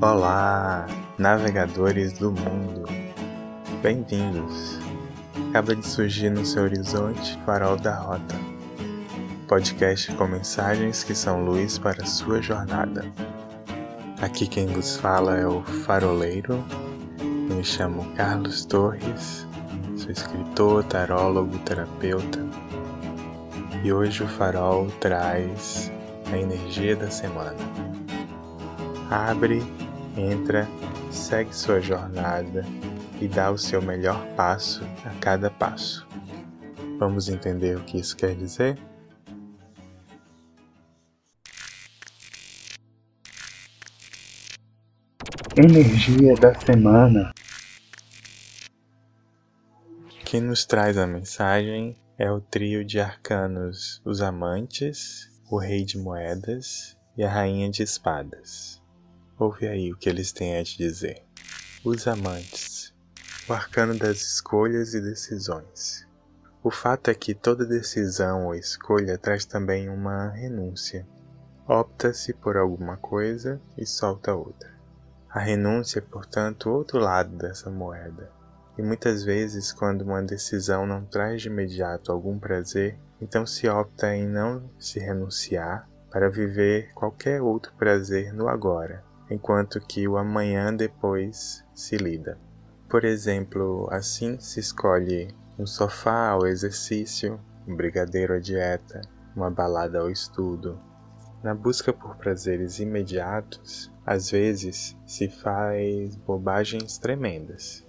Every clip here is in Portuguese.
Olá, navegadores do mundo, bem-vindos. Acaba de surgir no seu horizonte Farol da Rota, podcast com mensagens que são luz para sua jornada. Aqui quem vos fala é o Faroleiro, eu me chamo Carlos Torres, sou escritor, tarólogo, terapeuta e hoje o farol traz a energia da semana. Abre, entra, segue sua jornada e dá o seu melhor passo a cada passo. Vamos entender o que isso quer dizer? Energia da semana. Quem nos traz a mensagem é o trio de arcanos Os Amantes, o Rei de Moedas e a Rainha de Espadas. Ouve aí o que eles têm a te dizer. Os Amantes, o arcano das escolhas e decisões. O fato é que toda decisão ou escolha traz também uma renúncia. Opta-se por alguma coisa e solta outra. A renúncia é, portanto, o outro lado dessa moeda e muitas vezes, quando uma decisão não traz de imediato algum prazer, então se opta em não se renunciar para viver qualquer outro prazer no agora, enquanto que o amanhã depois se lida. Por exemplo, assim se escolhe um sofá ao exercício, um brigadeiro à dieta, uma balada ao estudo. Na busca por prazeres imediatos, às vezes se faz bobagens tremendas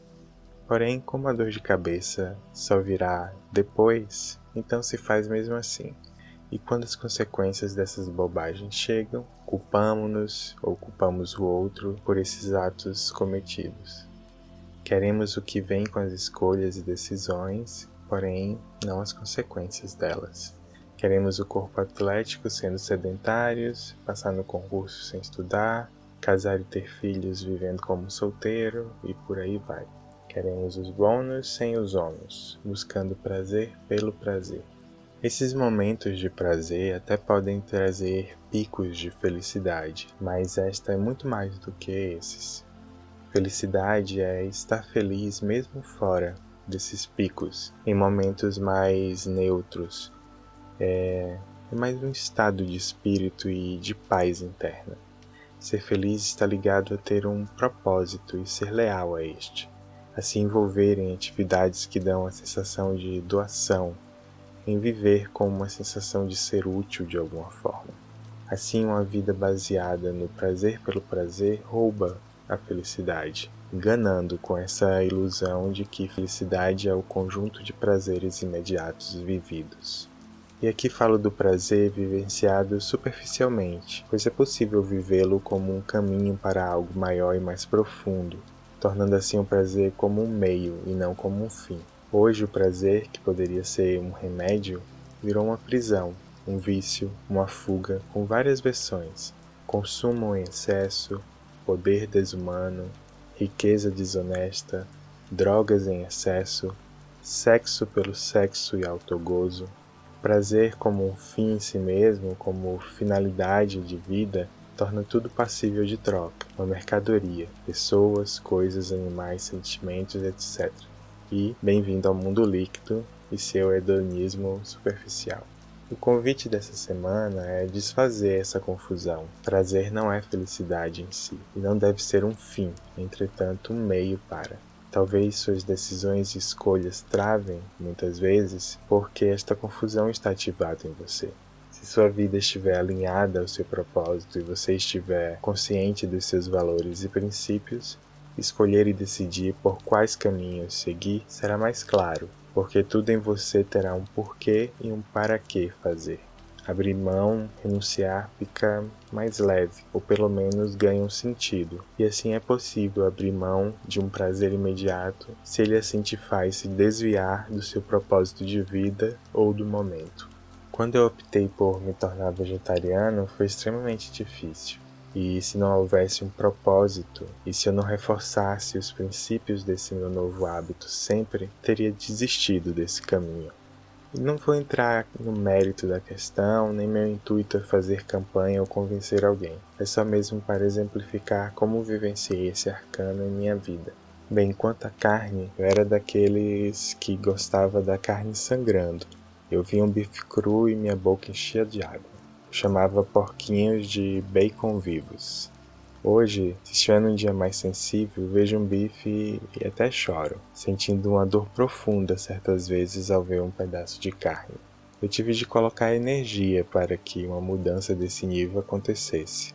Porém, como a dor de cabeça só virá depois, então se faz mesmo assim. E quando as consequências dessas bobagens chegam, culpamos-nos ou culpamos o outro por esses atos cometidos. Queremos o que vem com as escolhas e decisões, porém não as consequências delas. Queremos o corpo atlético sendo sedentários, passar no concurso sem estudar, casar e ter filhos vivendo como solteiro e por aí vai. Queremos os bônus sem os ônus, buscando prazer pelo prazer. Esses momentos de prazer até podem trazer picos de felicidade, mas esta é muito mais do que esses. Felicidade é estar feliz mesmo fora desses picos, em momentos mais neutros. É, é mais um estado de espírito e de paz interna. Ser feliz está ligado a ter um propósito e ser leal a este a se envolver em atividades que dão a sensação de doação, em viver com uma sensação de ser útil de alguma forma. Assim, uma vida baseada no prazer pelo prazer rouba a felicidade, enganando com essa ilusão de que felicidade é o conjunto de prazeres imediatos vividos. E aqui falo do prazer vivenciado superficialmente, pois é possível vivê-lo como um caminho para algo maior e mais profundo, tornando assim o prazer como um meio e não como um fim. Hoje, o prazer, que poderia ser um remédio, virou uma prisão, um vício, uma fuga, com várias versões: consumo em excesso, poder desumano, riqueza desonesta, drogas em excesso, sexo pelo sexo e autogozo, prazer como um fim em si mesmo, como finalidade de vida, torna tudo passível de troca, uma mercadoria, pessoas, coisas, animais, sentimentos, etc. E bem-vindo ao mundo líquido e seu hedonismo superficial. O convite dessa semana é desfazer essa confusão. Prazer não é felicidade em si e não deve ser um fim, entretanto, um meio para. Talvez suas decisões e escolhas travem, muitas vezes, porque esta confusão está ativada em você. Se sua vida estiver alinhada ao seu propósito e você estiver consciente dos seus valores e princípios, escolher e decidir por quais caminhos seguir será mais claro, porque tudo em você terá um porquê e um para que fazer. Abrir mão, renunciar fica mais leve, ou pelo menos ganha um sentido. E assim é possível abrir mão de um prazer imediato se ele assim te faz se desviar do seu propósito de vida ou do momento. Quando eu optei por me tornar vegetariano, foi extremamente difícil. E se não houvesse um propósito, e se eu não reforçasse os princípios desse meu novo hábito sempre, teria desistido desse caminho. Não vou entrar no mérito da questão, nem meu intuito é fazer campanha ou convencer alguém. É só mesmo para exemplificar como vivenciei esse arcano em minha vida. Bem, quanto à carne, eu era daqueles que gostava da carne sangrando. Eu via um bife cru e minha boca enchia de água. Chamava porquinhos de bacon vivos. Hoje, se estiver num dia mais sensível, vejo um bife e até choro, sentindo uma dor profunda certas vezes ao ver um pedaço de carne. Eu tive de colocar energia para que uma mudança desse nível acontecesse.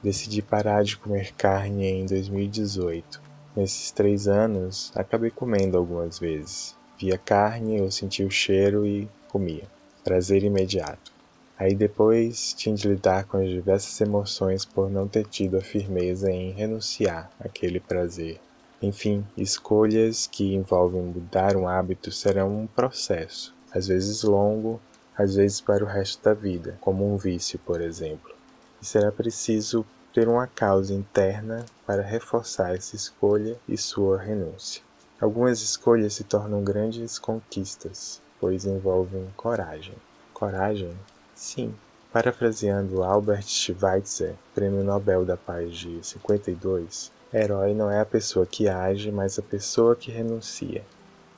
Decidi parar de comer carne em 2018 Nesses três anos, acabei comendo algumas vezes. Via carne, eu sentia o cheiro e comia. Prazer imediato. Aí depois tinha de lidar com as diversas emoções por não ter tido a firmeza em renunciar àquele prazer. Enfim, escolhas que envolvem mudar um hábito serão um processo, às vezes longo, às vezes para o resto da vida, como um vício, por exemplo. E será preciso ter uma causa interna para reforçar essa escolha e sua renúncia. Algumas escolhas se tornam grandes conquistas, pois envolvem coragem. Coragem? Sim. Parafraseando Albert Schweitzer, Prêmio Nobel da Paz de 52, herói não é a pessoa que age, mas a pessoa que renuncia.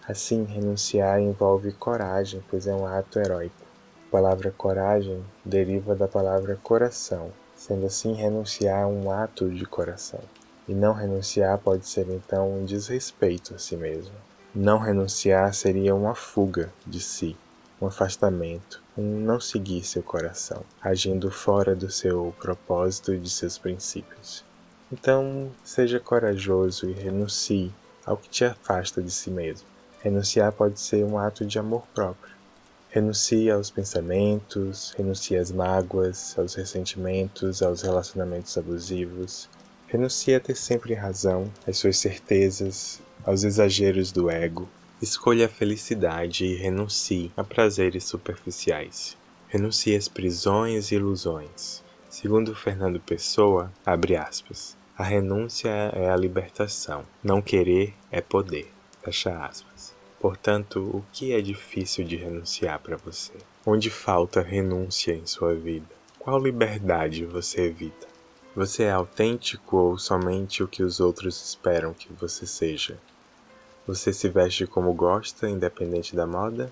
Assim, renunciar envolve coragem, pois é um ato heróico. A palavra coragem deriva da palavra coração, Sendo assim, renunciar é um ato de coração. E não renunciar pode ser então um desrespeito a si mesmo. Não renunciar seria uma fuga de si, um afastamento, um não seguir seu coração, agindo fora do seu propósito e de seus princípios. Então, seja corajoso e renuncie ao que te afasta de si mesmo. Renunciar pode ser um ato de amor próprio Renuncie aos pensamentos, renuncie às mágoas, aos ressentimentos, aos relacionamentos abusivos. Renuncie a ter sempre razão, às suas certezas, aos exageros do ego. Escolha a felicidade e renuncie a prazeres superficiais. Renuncie às prisões e ilusões. Segundo Fernando Pessoa, abre aspas, a renúncia é a libertação, não querer é poder. Fecha aspas. Portanto, o que é difícil de renunciar para você? Onde falta renúncia em sua vida? Qual liberdade você evita? Você é autêntico ou somente o que os outros esperam que você seja? Você se veste como gosta, independente da moda?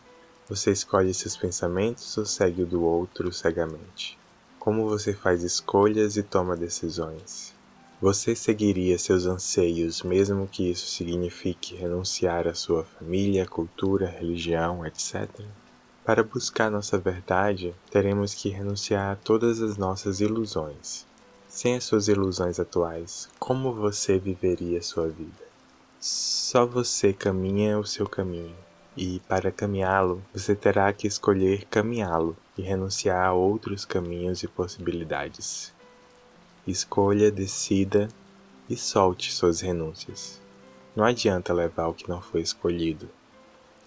Você escolhe seus pensamentos ou segue o do outro cegamente? Como você faz escolhas e toma decisões? Você seguiria seus anseios, mesmo que isso signifique renunciar à sua família, cultura, religião, etc? Para buscar nossa verdade, teremos que renunciar a todas as nossas ilusões. Sem as suas ilusões atuais, como você viveria sua vida? Só você caminha o seu caminho, e para caminhá-lo, você terá que escolher caminhá-lo e renunciar a outros caminhos e possibilidades. Escolha, decida e solte suas renúncias. Não adianta levar o que não foi escolhido.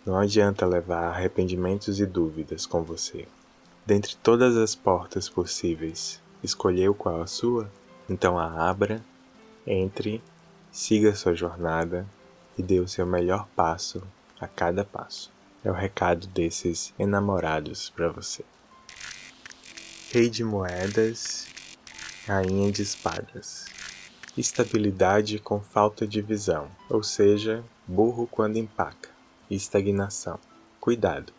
Não adianta levar arrependimentos e dúvidas com você. Dentre todas as portas possíveis, escolheu qual a sua? Então a abra, entre, siga sua jornada e dê o seu melhor passo a cada passo. É o recado desses enamorados para você. Rei de moedas Rainha de Espadas. Estabilidade com falta de visão, ou seja, burro quando empaca. Estagnação. Cuidado.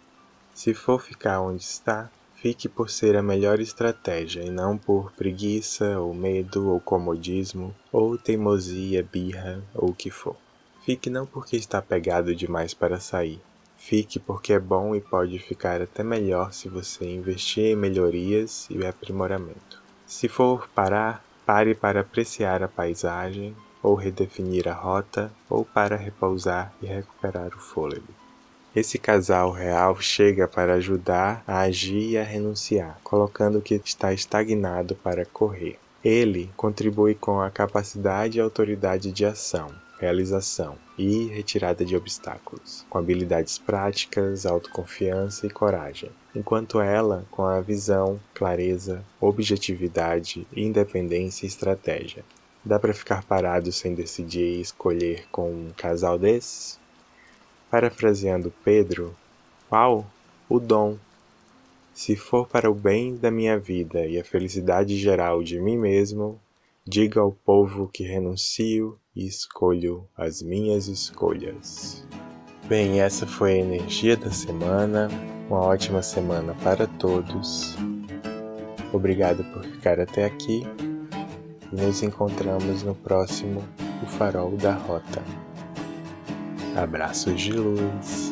Se for ficar onde está, fique por ser a melhor estratégia e não por preguiça, ou medo, ou comodismo, ou teimosia, birra, ou o que for. Fique não porque está pegado demais para sair. Fique porque é bom e pode ficar até melhor se você investir em melhorias e aprimoramento. Se for parar, pare para apreciar a paisagem, ou redefinir a rota, ou para repousar e recuperar o fôlego. Esse casal real chega para ajudar a agir e a renunciar, colocando o que está estagnado para correr. Ele contribui com a capacidade e autoridade de ação, realização e retirada de obstáculos, com habilidades práticas, autoconfiança e coragem, enquanto ela com a visão, clareza, objetividade, independência e estratégia. Dá para ficar parado sem decidir e escolher com um casal desses? Parafraseando Pedro, qual? o dom. Se for para o bem da minha vida e a felicidade geral de mim mesmo, diga ao povo que renuncio e escolho as minhas escolhas. Bem, essa foi a energia da semana. Uma ótima semana para todos. Obrigado por ficar até aqui e nos encontramos no próximo O Farol da Rota. Abraços de luz.